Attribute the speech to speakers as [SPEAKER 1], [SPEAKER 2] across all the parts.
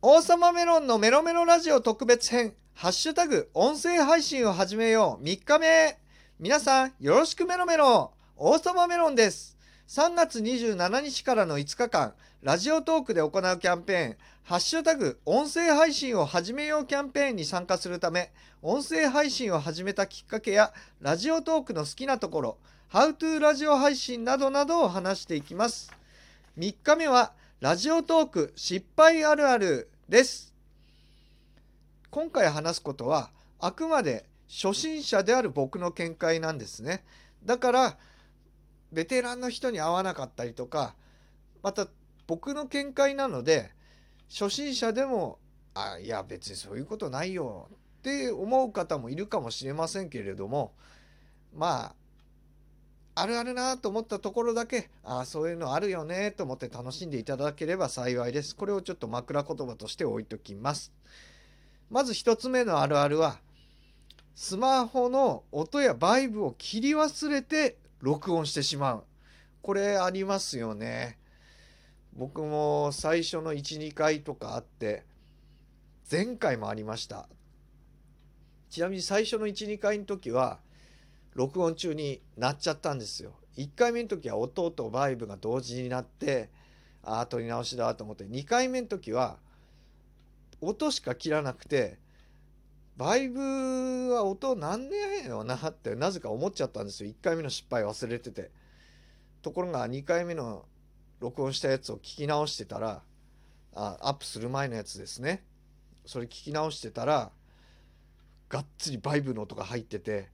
[SPEAKER 1] 王様メロンのメロメロラジオ特別編、ハッシュタグ、音声配信を始めよう。3日目。皆さん、よろしくメロメロ。王様メロンです。3月27日からの5日間、ラジオトークで行うキャンペーン、ハッシュタグ、音声配信を始めようキャンペーンに参加するため、音声配信を始めたきっかけや、ラジオトークの好きなところ、How to ラジオ配信などなどを話していきます。3日目は、ラジオトーク失敗あるあるです。今回話すことはあくまで初心者である僕の見解なんですね。だからベテランの人に合わなかったりとかまた僕の見解なので初心者でもあいや別にそういうことないよって思う方もいるかもしれませんけれどもまああるあるなと思ったところだけ、ああ、そういうのあるよねと思って楽しんでいただければ幸いです。これをちょっと枕言葉として置いときます。まず1つ目のあるあるは、スマホの音やバイブを切り忘れて録音してしまう。これありますよね。僕も最初の1、2回とかあって、前回もありました。ちなみに最初の1、2回の時は、録音中になっちゃったんですよ。1回目の時は音とバイブが同時になってああ撮り直しだと思って。2回目の時は音しか切らなくてバイブは音なんでやねんよなってなぜか思っちゃったんですよ。1回目の失敗忘れてて。ところが2回目の録音したやつを聞き直してたらあアップする前のやつですね。それ聞き直してたらがっつりバイブの音が入ってて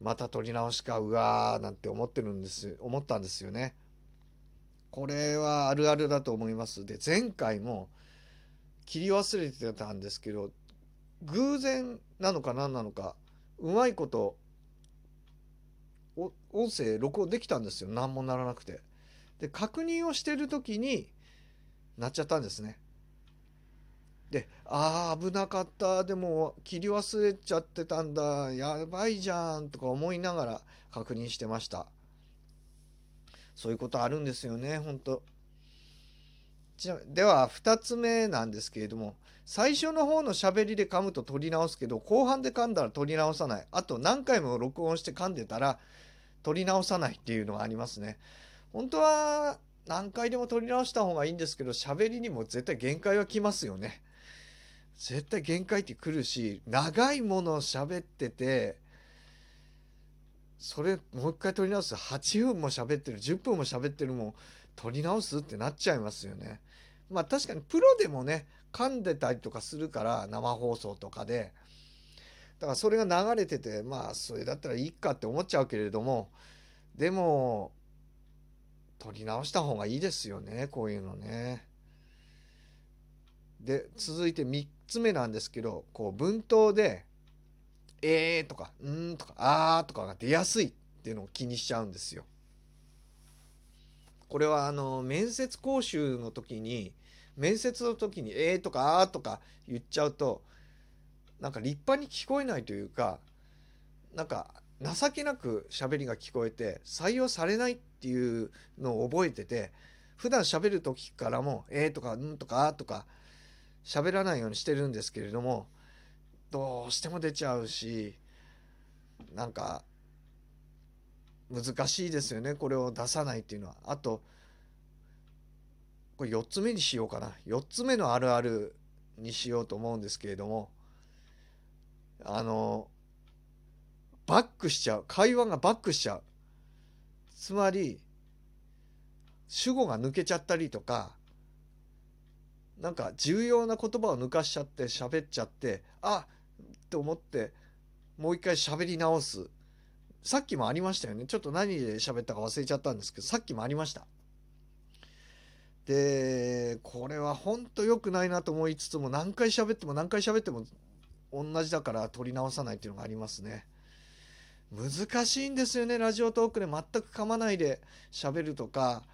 [SPEAKER 1] また撮り直しかうわーなんて思ってるんです思ったんですよね。これはあるあるだと思います。で前回も切り忘れてたんですけど偶然なのか何なのかうまいこと音声録音できたんですよ何もならなくて。で確認をしてる時になっちゃったんですね。で、ああ、危なかった。でも、切り忘れちゃってたんだ。やばいじゃん。とか思いながら確認してました。そういうことあるんですよね、本当ちなでは、2つ目なんですけれども、最初の方の喋りで噛むと取り直すけど、後半で噛んだら取り直さない。あと、何回も録音して噛んでたら、取り直さないっていうのがありますね。本当は、何回でも取り直した方がいいんですけど、喋りにも絶対限界はきますよね。絶対限界ってくるし長いものを喋っててそれもう一回撮り直す8分も喋ってる10分も喋ってるもん撮り直すってなっちゃいますよね。まあ確かにプロでもね噛んでたりとかするから生放送とかでだからそれが流れててまあそれだったらいいかって思っちゃうけれどもでも撮り直した方がいいですよねこういうのね。で続いて3つ目なんですけどこう文頭で「えー」とか「うん」とか「あー」とかが出やすいっていうのを気にしちゃうんですよ。これはあの面接講習の時に面接の時に「えー」とか「あー」とか言っちゃうとなんか立派に聞こえないというかなんか情けなく喋りが聞こえて採用されないっていうのを覚えてて普段喋る時からも「えー」とか「うん」とか「あ」とか喋らないようにしてるんですけれどもどうしても出ちゃうしなんか難しいですよね。これを出さないっていうのは。あとこれ4つ目にしようかな。4つ目のあるあるにしようと思うんですけれどもあのバックしちゃう。会話がバックしちゃう。つまり主語が抜けちゃったりとかなんか重要な言葉を抜かしちゃって喋っちゃってあって思ってもう一回喋り直す。さっきもありましたよね。ちょっと何で喋ったか忘れちゃったんですけどさっきもありました。でこれはほんと良くないなと思いつつも何回喋っても何回喋っても同じだから取り直さないっていうのがありますね。難しいんですよねラジオトークで。全く噛まないで喋るとか。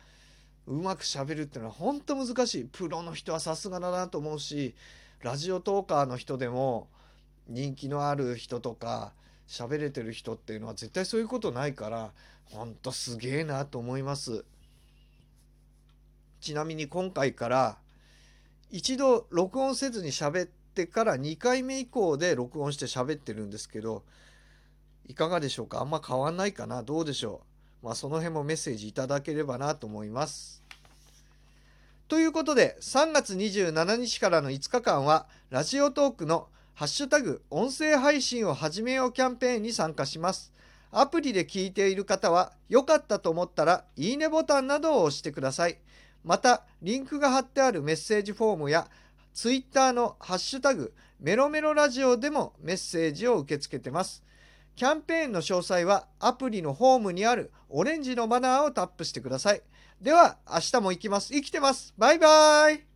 [SPEAKER 1] うまくしゃべるっていうのは本当難しい。プロの人はさすがだなと思うしラジオトーカーの人でも人気のある人とか喋れてる人っていうのは絶対そういうことないからほんとすげえなと思います。ちなみに今回から一度録音せずに喋ってから2回目以降で録音して喋ってるんですけどいかがでしょうか？あんま変わんないかな？どうでしょう？まあその辺もメッセージいただければなと思います。ということで3月27日からの5日間はラジオトークのハッシュタグ音声配信を始めようキャンペーンに参加します。アプリで聞いている方は良かったと思ったらいいねボタンなどを押してください。またリンクが貼ってあるメッセージフォームやツイッターのハッシュタグメロメロラジオでもメッセージを受け付けてます。キャンペーンの詳細はアプリのホームにあるオレンジのバナーをタップしてください。では明日も行きます。生きてます。バイバイ